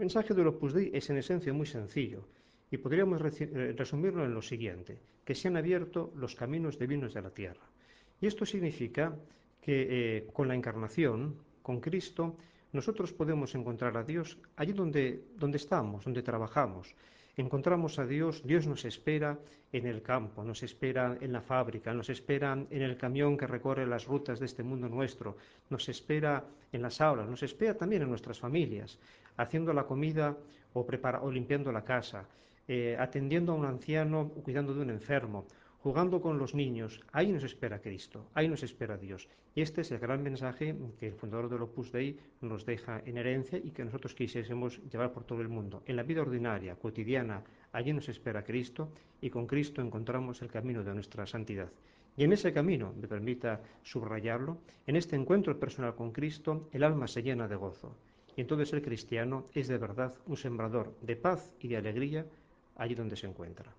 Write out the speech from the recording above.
mensaje del Opus Dei es en esencia muy sencillo y podríamos eh, resumirlo en lo siguiente, que se han abierto los caminos divinos de la tierra. Y esto significa que eh, con la encarnación, con Cristo, nosotros podemos encontrar a Dios allí donde, donde estamos, donde trabajamos. Encontramos a Dios, Dios nos espera en el campo, nos espera en la fábrica, nos espera en el camión que recorre las rutas de este mundo nuestro, nos espera en las aulas, nos espera también en nuestras familias, haciendo la comida o, o limpiando la casa, eh, atendiendo a un anciano o cuidando de un enfermo, jugando con los niños. Ahí nos espera Cristo, ahí nos espera Dios. Y este es el gran mensaje que el fundador del Opus Dei nos deja en herencia y que nosotros quisiésemos llevar por todo el mundo. En la vida ordinaria, cotidiana, allí nos espera Cristo y con Cristo encontramos el camino de nuestra santidad. Y en ese camino, me permita subrayarlo, en este encuentro personal con Cristo, el alma se llena de gozo. Y entonces el cristiano es de verdad un sembrador de paz y de alegría allí donde se encuentra.